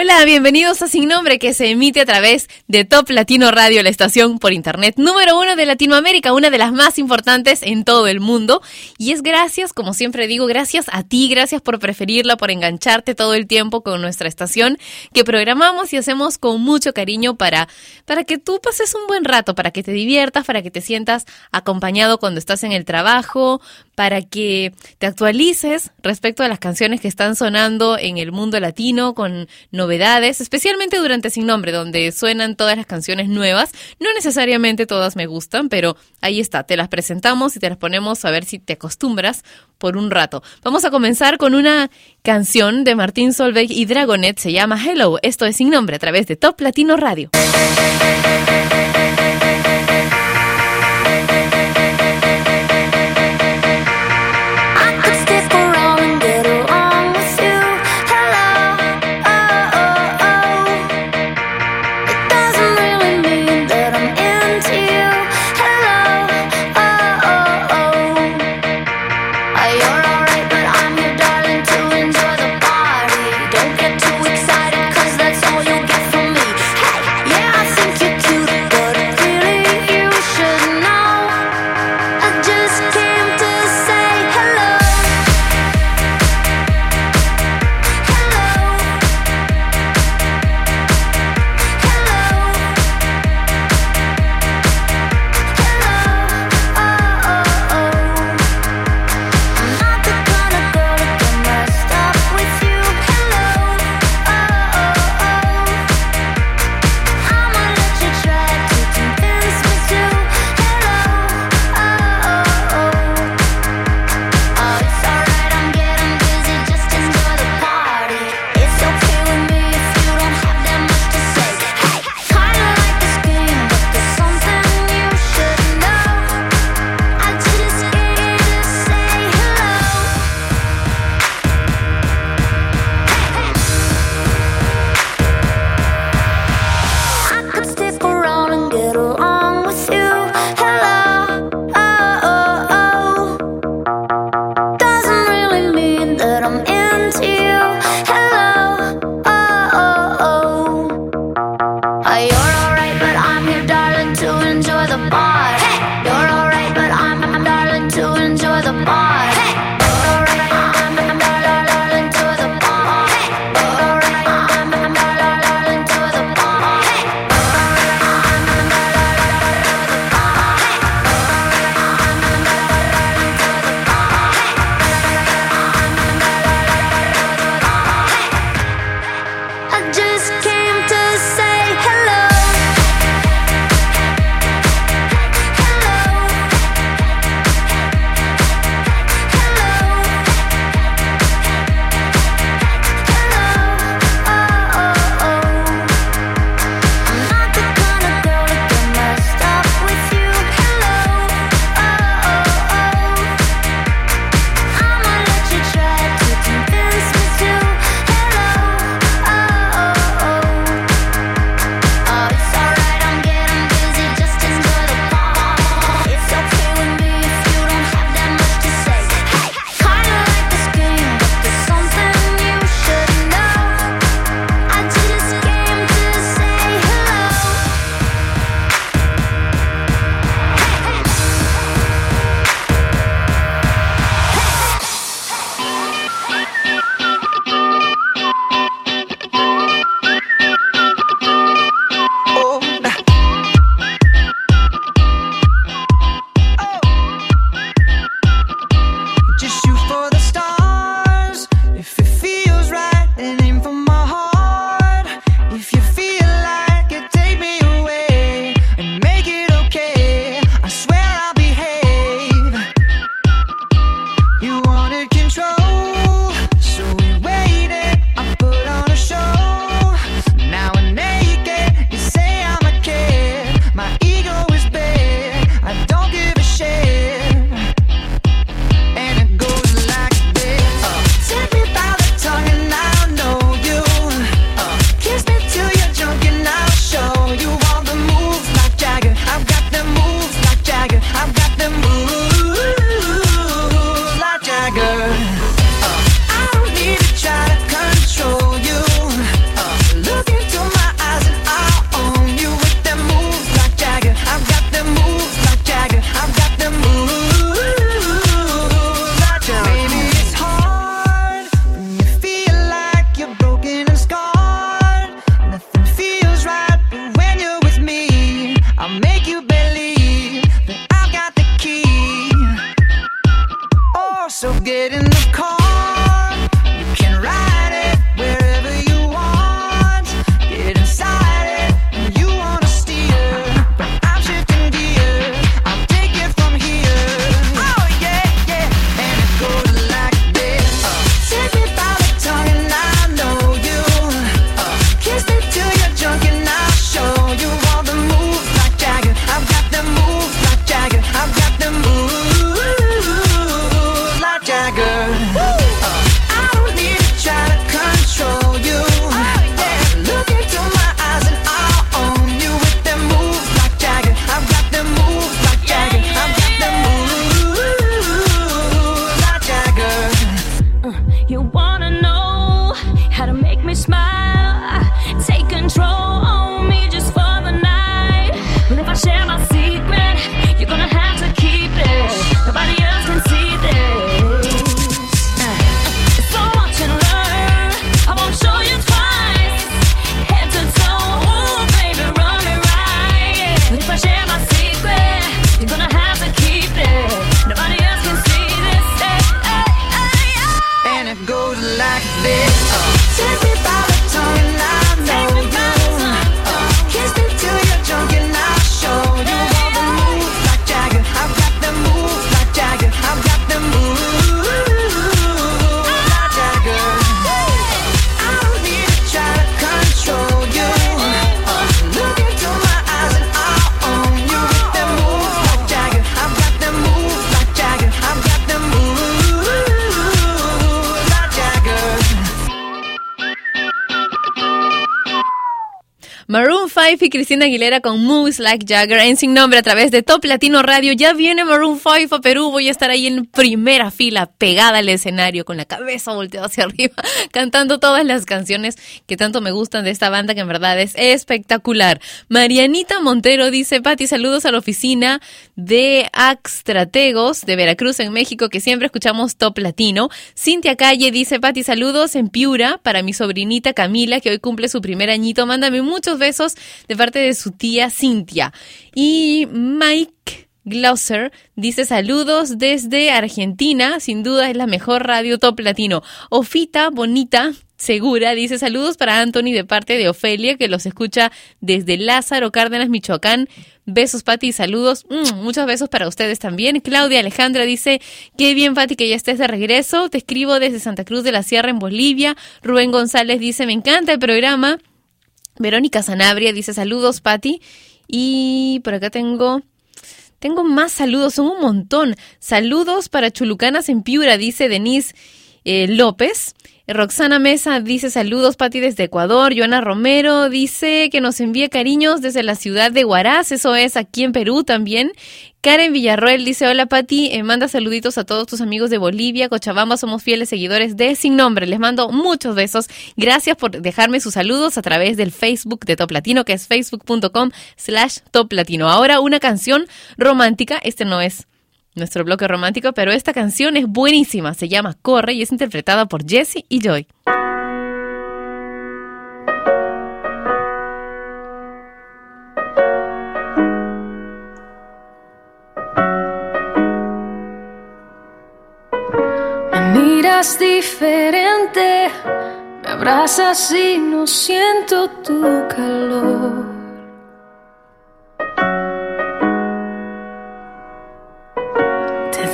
Hola, bienvenidos a Sin Nombre que se emite a través de Top Latino Radio, la estación por internet número uno de Latinoamérica, una de las más importantes en todo el mundo. Y es gracias, como siempre digo, gracias a ti, gracias por preferirla, por engancharte todo el tiempo con nuestra estación que programamos y hacemos con mucho cariño para, para que tú pases un buen rato, para que te diviertas, para que te sientas acompañado cuando estás en el trabajo, para que te actualices respecto a las canciones que están sonando en el mundo latino con novedades, especialmente durante Sin Nombre, donde suenan todas las canciones nuevas. No necesariamente todas me gustan, pero ahí está, te las presentamos y te las ponemos a ver si te acostumbras por un rato. Vamos a comenzar con una canción de Martín Solveig y Dragonet, se llama Hello. Esto es Sin Nombre a través de Top Latino Radio. 5 y Cristina Aguilera con Moves Like Jagger en Sin Nombre a través de Top Latino Radio. Ya viene Maroon 5 a Perú. Voy a estar ahí en primera fila, pegada al escenario, con la cabeza volteada hacia arriba, cantando todas las canciones que tanto me gustan de esta banda, que en verdad es espectacular. Marianita Montero dice, Pati, saludos a la oficina de Axtrategos de Veracruz, en México, que siempre escuchamos Top Latino. Cintia Calle dice, Pati, saludos en Piura para mi sobrinita Camila, que hoy cumple su primer añito. Mándame muchos besos de parte de su tía Cintia. Y Mike Glosser dice saludos desde Argentina, sin duda es la mejor radio top latino. Ofita Bonita Segura dice saludos para Anthony de parte de Ofelia que los escucha desde Lázaro Cárdenas, Michoacán. Besos Pati saludos. Mm, muchos besos para ustedes también. Claudia Alejandra dice, qué bien Pati que ya estés de regreso. Te escribo desde Santa Cruz de la Sierra en Bolivia. Rubén González dice, me encanta el programa. Verónica Sanabria dice saludos, Patti. Y por acá tengo... Tengo más saludos, son un montón. Saludos para Chulucanas en Piura, dice Denise eh, López. Roxana Mesa dice saludos, Pati, desde Ecuador. Joana Romero dice que nos envía cariños desde la ciudad de Huaraz, eso es aquí en Perú también. Karen Villarroel dice, hola Pati, eh, manda saluditos a todos tus amigos de Bolivia, Cochabamba, somos fieles seguidores de Sin Nombre. Les mando muchos besos. Gracias por dejarme sus saludos a través del Facebook de Top Latino, que es facebook.com slash Top Latino. Ahora una canción romántica, este no es nuestro bloque romántico, pero esta canción es buenísima, se llama Corre y es interpretada por Jesse y Joy. Miras diferente, me abrazas y no siento tu calor.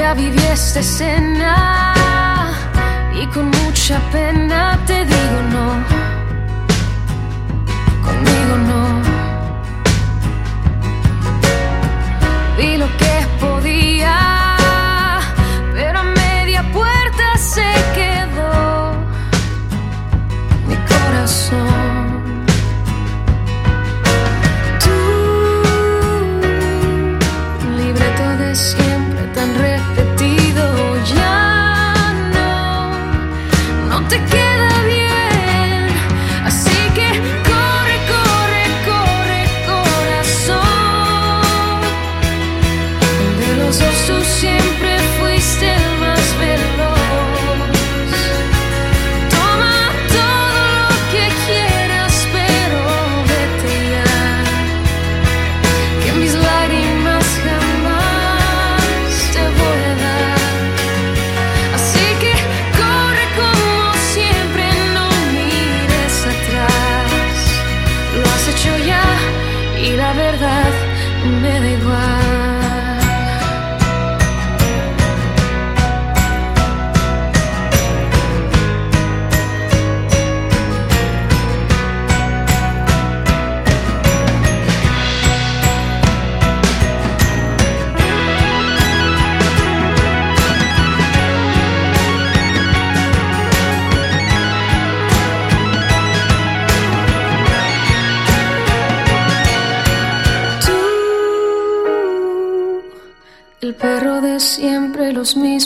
Ya viví esta escena y con mucha pena te digo no. Conmigo no. Vi lo que podía,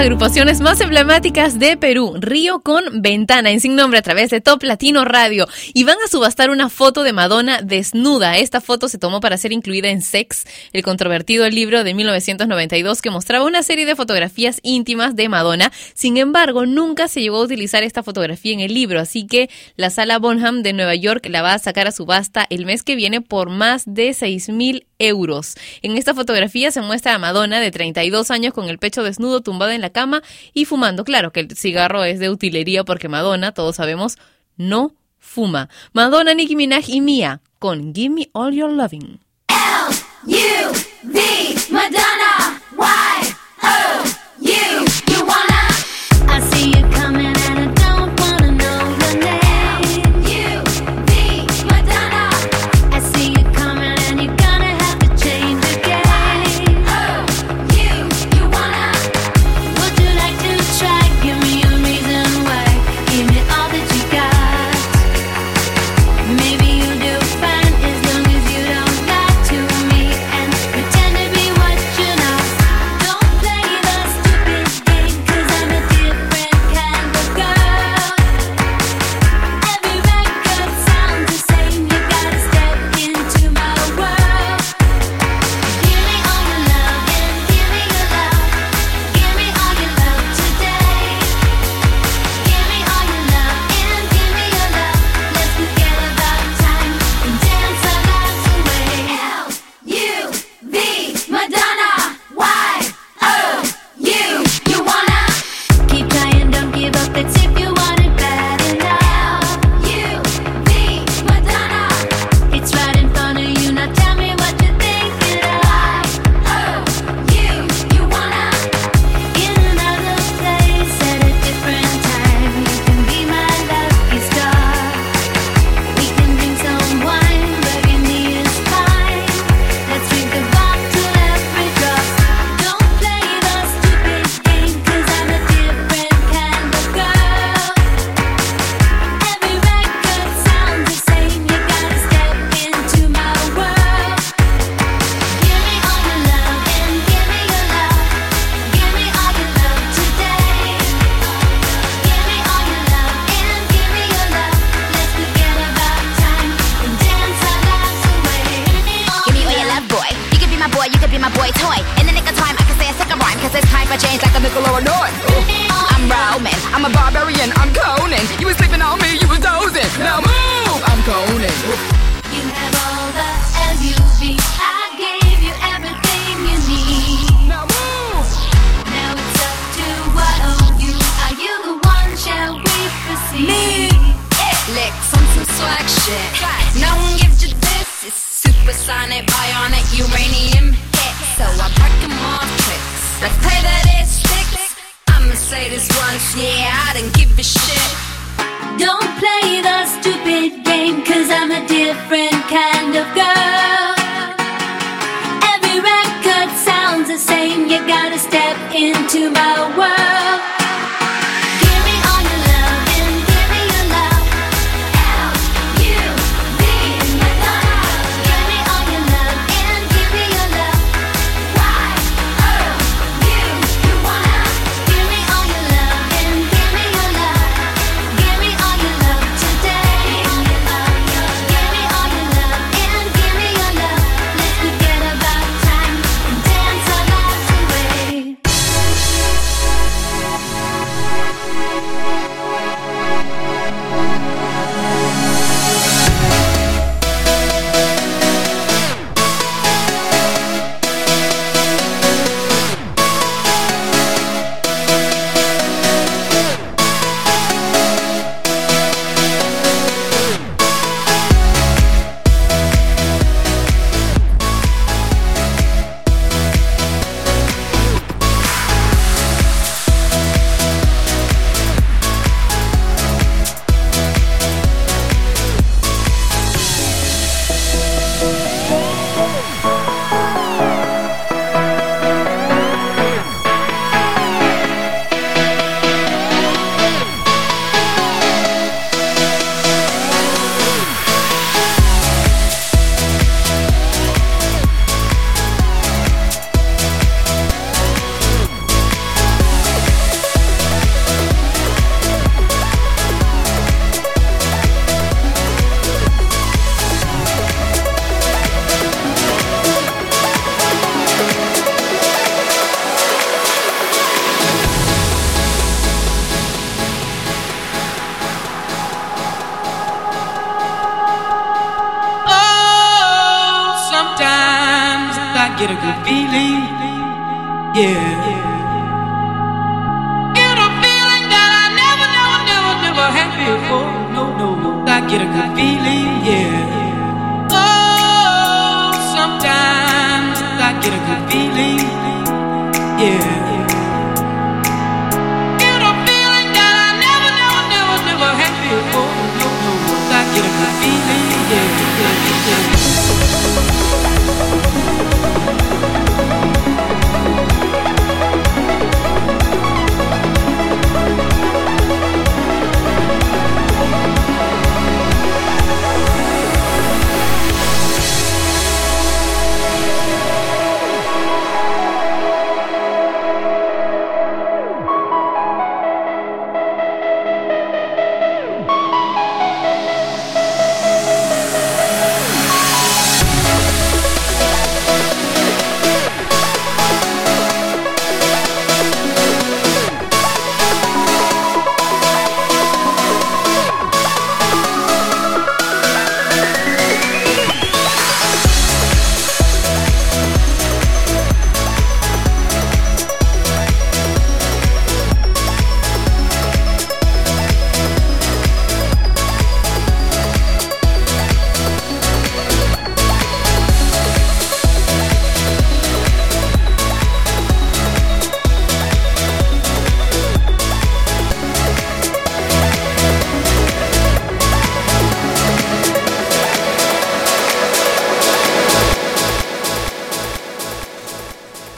Agrupaciones más emblemáticas de Perú, Río con Ventana, en sin nombre a través de Top Latino Radio. Y van a subastar una foto de Madonna desnuda. Esta foto se tomó para ser incluida en Sex, el controvertido libro de 1992 que mostraba una serie de fotografías íntimas de Madonna. Sin embargo, nunca se llegó a utilizar esta fotografía en el libro, así que la sala Bonham de Nueva York la va a sacar a subasta el mes que viene por más de 6 mil euros. En esta fotografía se muestra a Madonna de 32 años con el pecho desnudo tumbada en la cama y fumando. Claro que el cigarro es de utilería porque Madonna, todos sabemos, no fuma. Madonna, Nicki Minaj y Mia con Give Me All Your Loving. Madonna,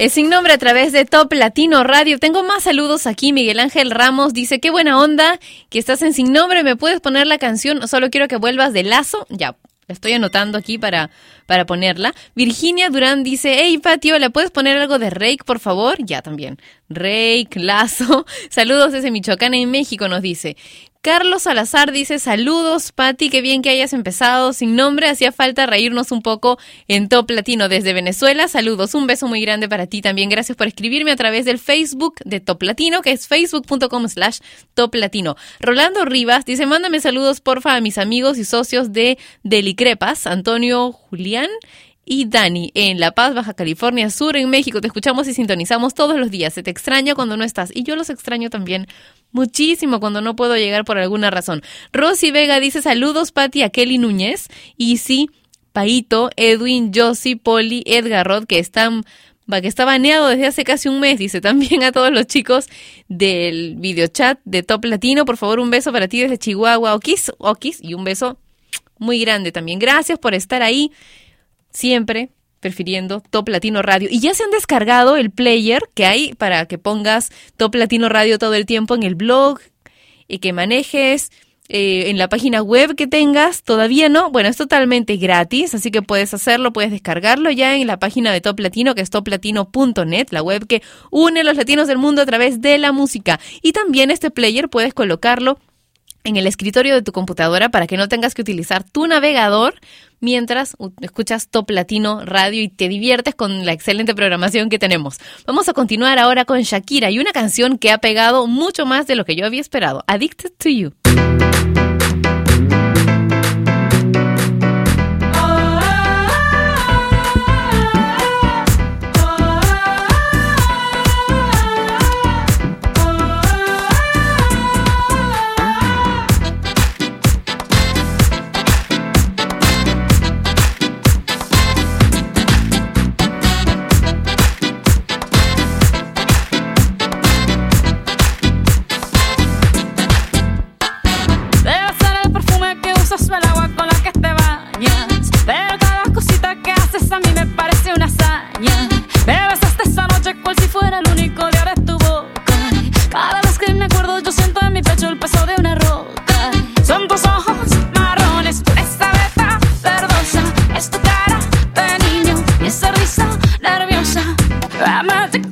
Es sin nombre a través de Top Latino Radio. Tengo más saludos aquí. Miguel Ángel Ramos dice, qué buena onda que estás en sin nombre. ¿Me puedes poner la canción? Solo quiero que vuelvas de lazo. Ya, estoy anotando aquí para, para ponerla. Virginia Durán dice, hey Patio, ¿la puedes poner algo de Rake, por favor? Ya también. Rake, Lazo. Saludos desde Michoacán en México, nos dice. Carlos Salazar dice, saludos, Patti, qué bien que hayas empezado sin nombre, hacía falta reírnos un poco en Top Latino desde Venezuela. Saludos, un beso muy grande para ti también. Gracias por escribirme a través del Facebook de Top Latino, que es facebook.com slash Top Latino. Rolando Rivas dice, mándame saludos porfa a mis amigos y socios de Delicrepas, Antonio Julián y Dani en La Paz, Baja California Sur, en México. Te escuchamos y sintonizamos todos los días. Se te extraña cuando no estás y yo los extraño también muchísimo cuando no puedo llegar por alguna razón. Rosy Vega dice saludos Patti a Kelly Núñez y sí, Paito, Edwin, Josie, Poli, Edgar Rod que están que está baneado desde hace casi un mes, dice también a todos los chicos del videochat de Top Latino, por favor un beso para ti desde Chihuahua, Okis, Okis, y un beso muy grande también. Gracias por estar ahí siempre prefiriendo Top Latino Radio. Y ya se han descargado el player que hay para que pongas Top Latino Radio todo el tiempo en el blog y que manejes eh, en la página web que tengas. Todavía no. Bueno, es totalmente gratis, así que puedes hacerlo, puedes descargarlo ya en la página de Top Latino, que es toplatino.net, la web que une a los latinos del mundo a través de la música. Y también este player puedes colocarlo en el escritorio de tu computadora para que no tengas que utilizar tu navegador mientras escuchas Top Latino Radio y te diviertes con la excelente programación que tenemos. Vamos a continuar ahora con Shakira y una canción que ha pegado mucho más de lo que yo había esperado, Addicted to You. I'm out to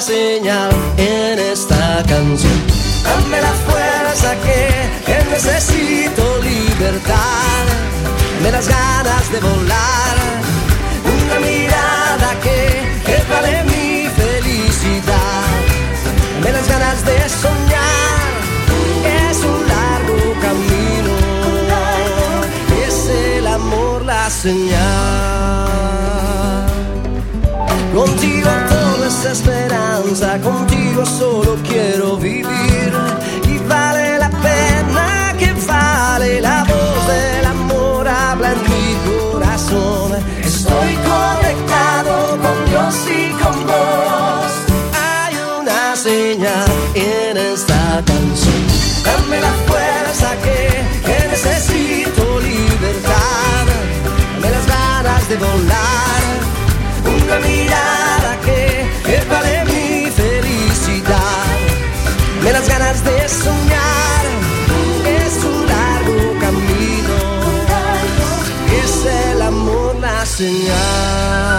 señal en esta canción. Dame la fuerza que, que necesito libertad. Dame las ganas de volar una mirada que, que vale mi felicidad. Dame las ganas de soñar, es un largo camino, es el amor la señal. Contigo todo es esperanza, contigo solo quiero vivir y vale la pena que vale la voz del amor habla en mi corazón. Estoy conectado con Dios y con vos. Hay una señal en esta canción. Dame la fuerza que, que necesito libertad. Dame las ganas de volar. Mirada que, que vale mi felicidad. Dame las ganas de soñar. Es un largo camino. Es el amor la señal.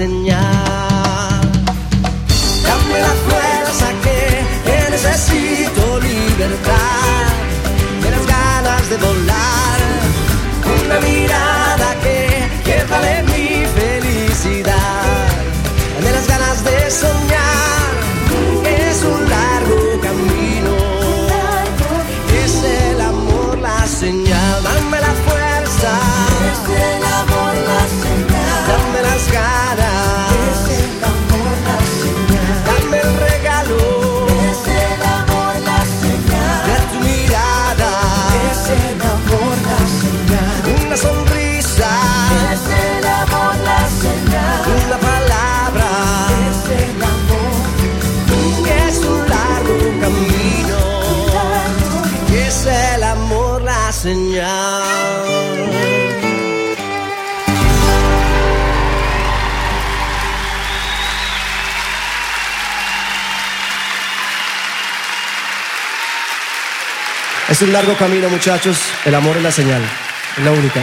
Señal. Es un largo camino, muchachos. El amor es la señal. Es la única.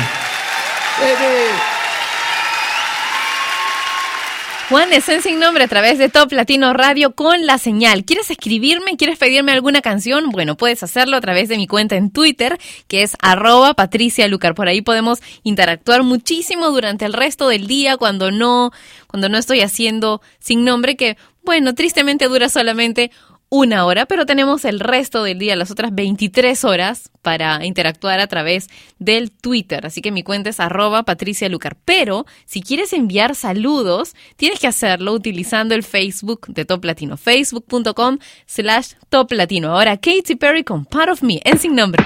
Juan de Sen sin nombre a través de Top Latino Radio con la señal. ¿Quieres escribirme? ¿Quieres pedirme alguna canción? Bueno, puedes hacerlo a través de mi cuenta en Twitter, que es arroba Patricia Lucar. Por ahí podemos interactuar muchísimo durante el resto del día cuando no, cuando no estoy haciendo sin nombre, que bueno, tristemente dura solamente una hora, pero tenemos el resto del día, las otras 23 horas, para interactuar a través del Twitter. Así que mi cuenta es arroba Patricia Lucar. Pero si quieres enviar saludos, tienes que hacerlo utilizando el Facebook de Top Latino, facebook.com slash Top Latino. Ahora Katy Perry con Part of Me en sin nombre.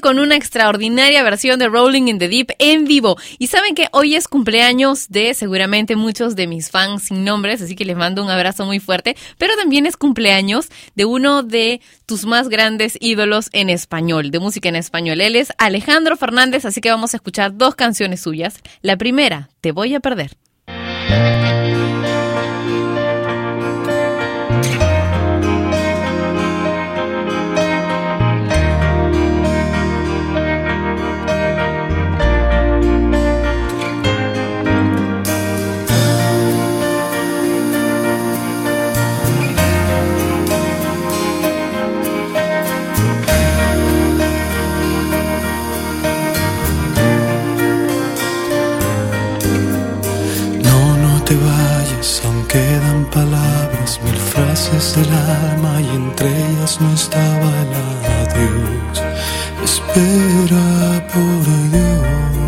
Con una extraordinaria versión de Rolling in the Deep en vivo. Y saben que hoy es cumpleaños de seguramente muchos de mis fans sin nombres, así que les mando un abrazo muy fuerte, pero también es cumpleaños de uno de tus más grandes ídolos en español, de música en español. Él es Alejandro Fernández, así que vamos a escuchar dos canciones suyas. La primera, Te voy a perder. las mil frases del alma y entre ellas no estaba el adiós. Espera por Dios.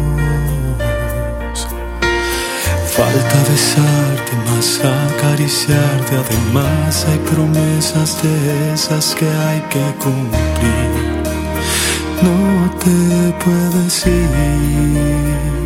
Falta besarte más acariciarte, además hay promesas de esas que hay que cumplir. No te puedes ir.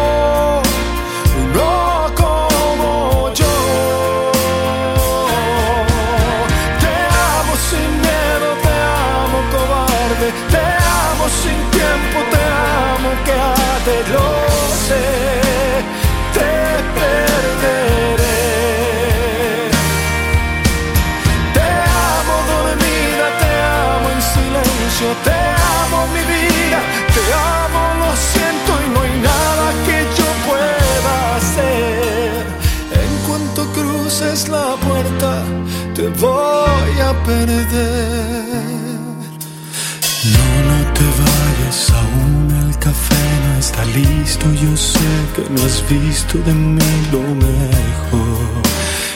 Listo, yo sé que no has visto de mí lo mejor.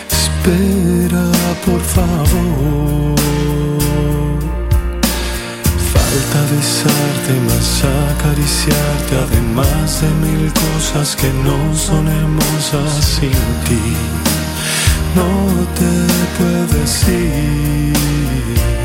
Espera, por favor. Falta besarte, más acariciarte, además de mil cosas que no son hermosas sin ti. No te puedes ir.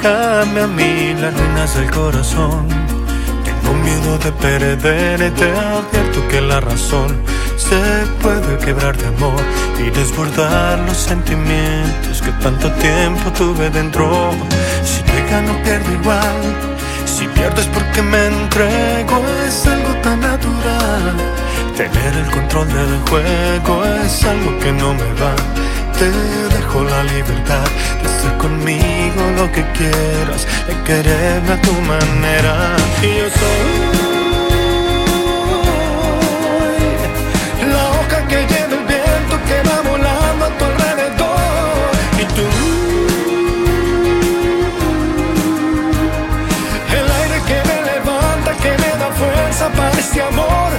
dejarme a mí las ruinas del corazón. Tengo miedo de perder, te advierto que la razón se puede quebrar de amor y desbordar los sentimientos que tanto tiempo tuve dentro. Si te gano, pierdo igual. Si pierdo es porque me entrego, es algo tan natural. Tener el control del juego es algo que no me va. Te dejo la libertad de hacer conmigo lo que quieras, de quererme a tu manera. Y yo soy la hoja que lleva el viento que va volando a tu alrededor. Y tú, el aire que me levanta, que me da fuerza para este amor.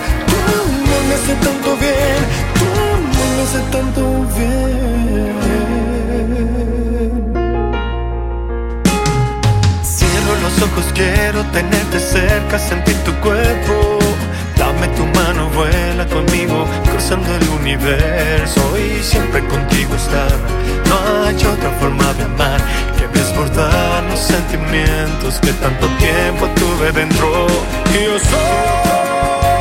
Amor me hace tanto bien, tu amor me hace tanto bien. Quiero tenerte cerca, sentir tu cuerpo. Dame tu mano, vuela conmigo, cruzando el universo y siempre contigo estar. No hay otra forma de amar que desbordar los sentimientos que tanto tiempo tuve dentro. Yo soy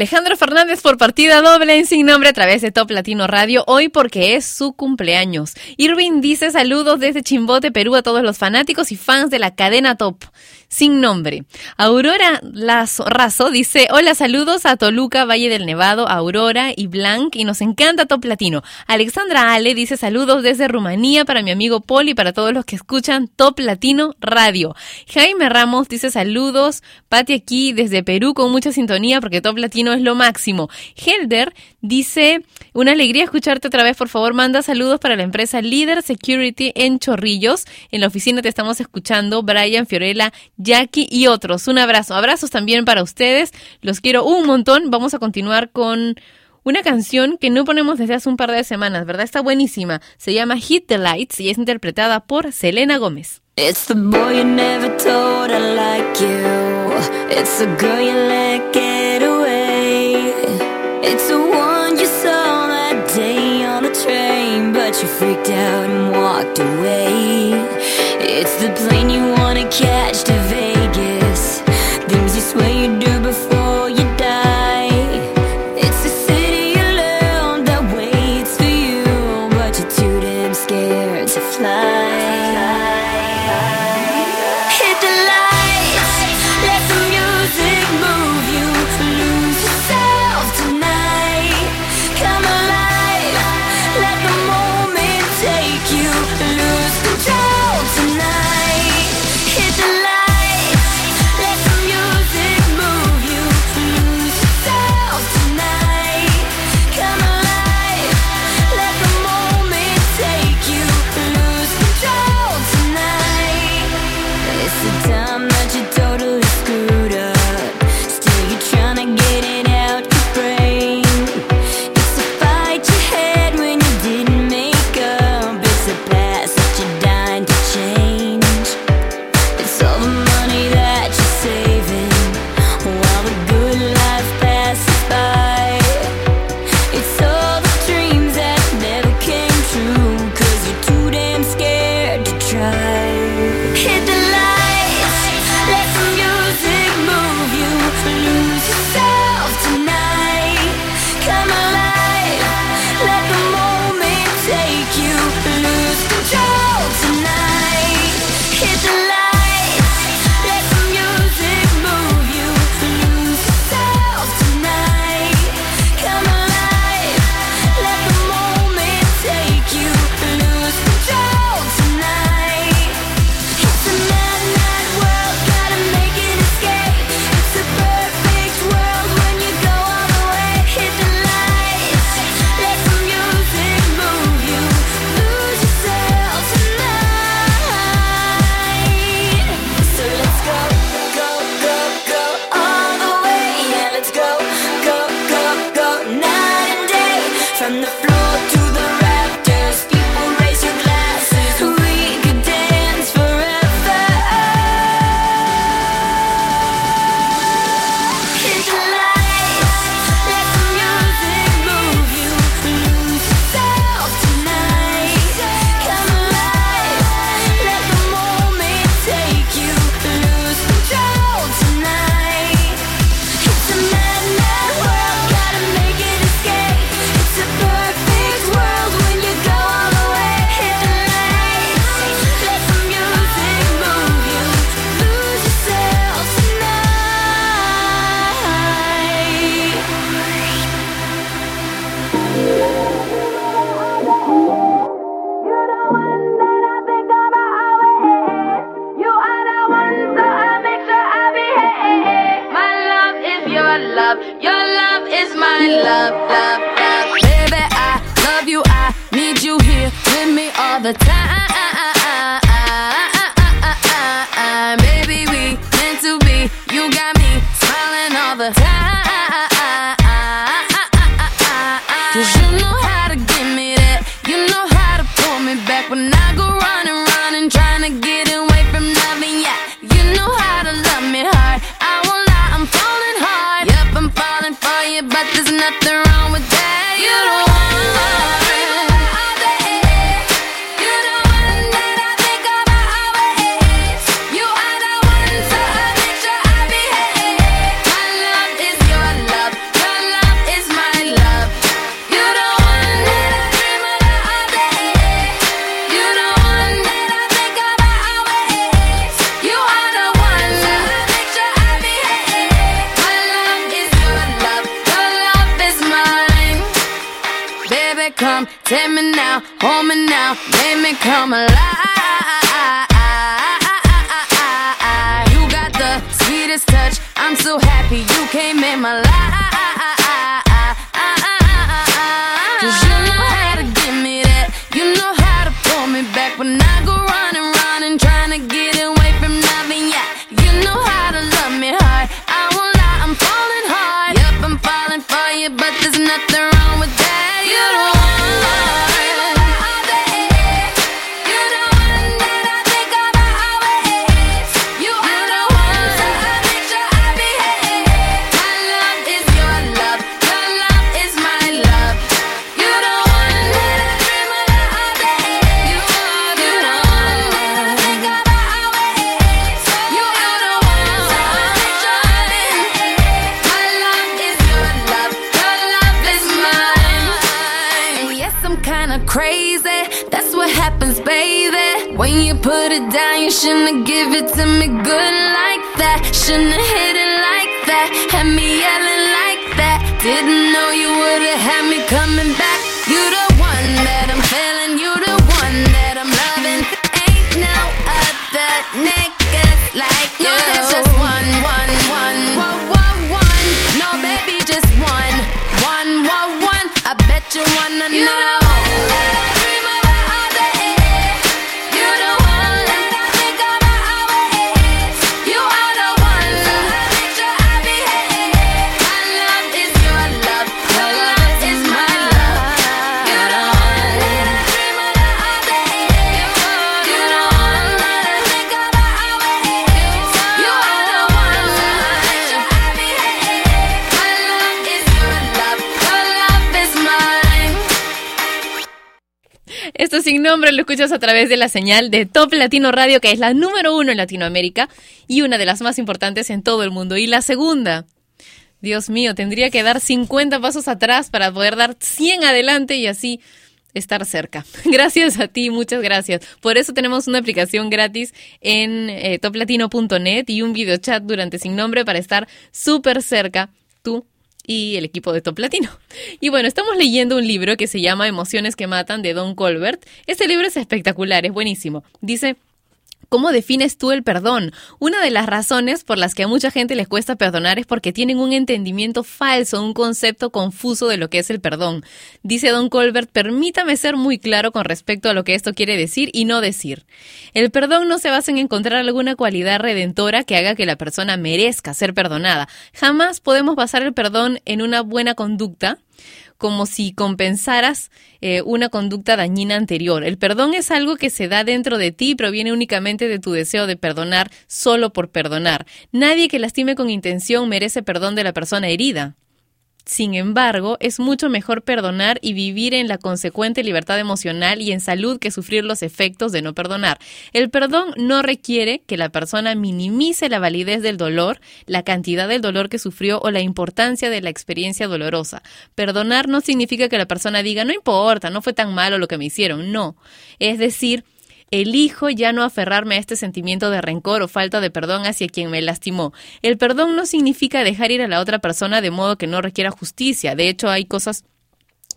Alejandro Fernández por partida doble en Sin Nombre a través de Top Latino Radio, hoy porque es su cumpleaños. Irving dice saludos desde Chimbote, Perú a todos los fanáticos y fans de la cadena Top. Sin Nombre. Aurora Lazo- Razo dice hola, saludos a Toluca, Valle del Nevado, Aurora y Blanc y nos encanta Top Latino. Alexandra Ale dice saludos desde Rumanía para mi amigo Paul y para todos los que escuchan Top Latino Radio. Jaime Ramos dice saludos, Pati aquí desde Perú con mucha sintonía porque Top Latino es lo máximo. Helder dice, una alegría escucharte otra vez, por favor manda saludos para la empresa Líder Security en Chorrillos. En la oficina te estamos escuchando, Brian, Fiorella, Jackie y otros. Un abrazo, abrazos también para ustedes, los quiero un montón. Vamos a continuar con... Una canción que no ponemos desde hace un par de semanas, ¿verdad? Está buenísima. Se llama Hit the Lights y es interpretada por Selena Gómez. It's the boy you never told I like you. It's the girl you let get away. It's the one you saw that day on the train, but you freaked out and walked away. It's the plane you wanna catch sin nombre lo escuchas a través de la señal de Top Latino Radio, que es la número uno en Latinoamérica y una de las más importantes en todo el mundo. Y la segunda, Dios mío, tendría que dar 50 pasos atrás para poder dar 100 adelante y así estar cerca. Gracias a ti, muchas gracias. Por eso tenemos una aplicación gratis en eh, toplatino.net y un video chat durante sin nombre para estar súper cerca tú y el equipo de Top Latino. Y bueno, estamos leyendo un libro que se llama Emociones que Matan de Don Colbert. Este libro es espectacular, es buenísimo. Dice... ¿Cómo defines tú el perdón? Una de las razones por las que a mucha gente les cuesta perdonar es porque tienen un entendimiento falso, un concepto confuso de lo que es el perdón. Dice Don Colbert, permítame ser muy claro con respecto a lo que esto quiere decir y no decir. El perdón no se basa en encontrar alguna cualidad redentora que haga que la persona merezca ser perdonada. Jamás podemos basar el perdón en una buena conducta como si compensaras eh, una conducta dañina anterior. El perdón es algo que se da dentro de ti proviene únicamente de tu deseo de perdonar solo por perdonar. Nadie que lastime con intención merece perdón de la persona herida. Sin embargo, es mucho mejor perdonar y vivir en la consecuente libertad emocional y en salud que sufrir los efectos de no perdonar. El perdón no requiere que la persona minimice la validez del dolor, la cantidad del dolor que sufrió o la importancia de la experiencia dolorosa. Perdonar no significa que la persona diga, no importa, no fue tan malo lo que me hicieron. No. Es decir, Elijo ya no aferrarme a este sentimiento de rencor o falta de perdón hacia quien me lastimó. El perdón no significa dejar ir a la otra persona de modo que no requiera justicia. De hecho, hay cosas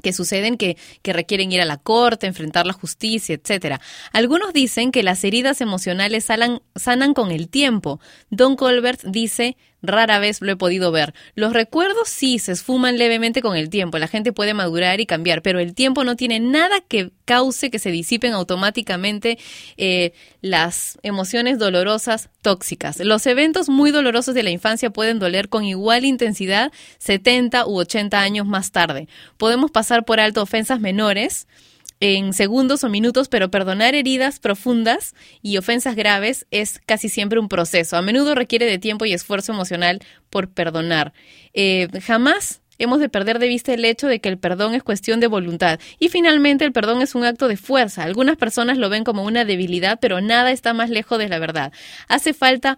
que suceden que, que, requieren ir a la corte, enfrentar la justicia, etcétera. Algunos dicen que las heridas emocionales sanan con el tiempo. Don Colbert dice rara vez lo he podido ver. Los recuerdos sí se esfuman levemente con el tiempo, la gente puede madurar y cambiar, pero el tiempo no tiene nada que cause que se disipen automáticamente eh, las emociones dolorosas tóxicas. Los eventos muy dolorosos de la infancia pueden doler con igual intensidad 70 u 80 años más tarde. Podemos pasar por alto ofensas menores, en segundos o minutos, pero perdonar heridas profundas y ofensas graves es casi siempre un proceso. A menudo requiere de tiempo y esfuerzo emocional por perdonar. Eh, jamás hemos de perder de vista el hecho de que el perdón es cuestión de voluntad. Y finalmente el perdón es un acto de fuerza. Algunas personas lo ven como una debilidad, pero nada está más lejos de la verdad. Hace falta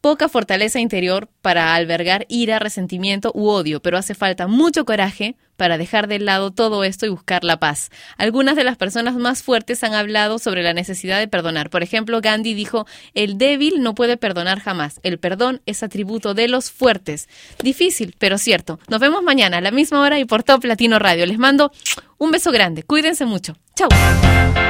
poca fortaleza interior para albergar ira, resentimiento u odio, pero hace falta mucho coraje para dejar de lado todo esto y buscar la paz. Algunas de las personas más fuertes han hablado sobre la necesidad de perdonar. Por ejemplo, Gandhi dijo, el débil no puede perdonar jamás. El perdón es atributo de los fuertes. Difícil, pero cierto. Nos vemos mañana a la misma hora y por Top Latino Radio. Les mando un beso grande. Cuídense mucho. Chau.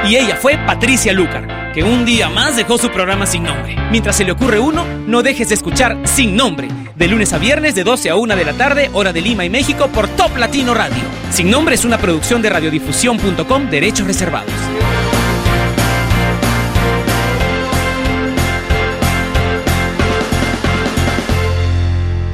Y ella fue Patricia Lucar, que un día más dejó su programa sin nombre. Mientras se le ocurre uno, no dejes de escuchar Sin Nombre, de lunes a viernes de 12 a 1 de la tarde, hora de Lima y México, por Top Latino Radio. Sin Nombre es una producción de radiodifusión.com, derechos reservados.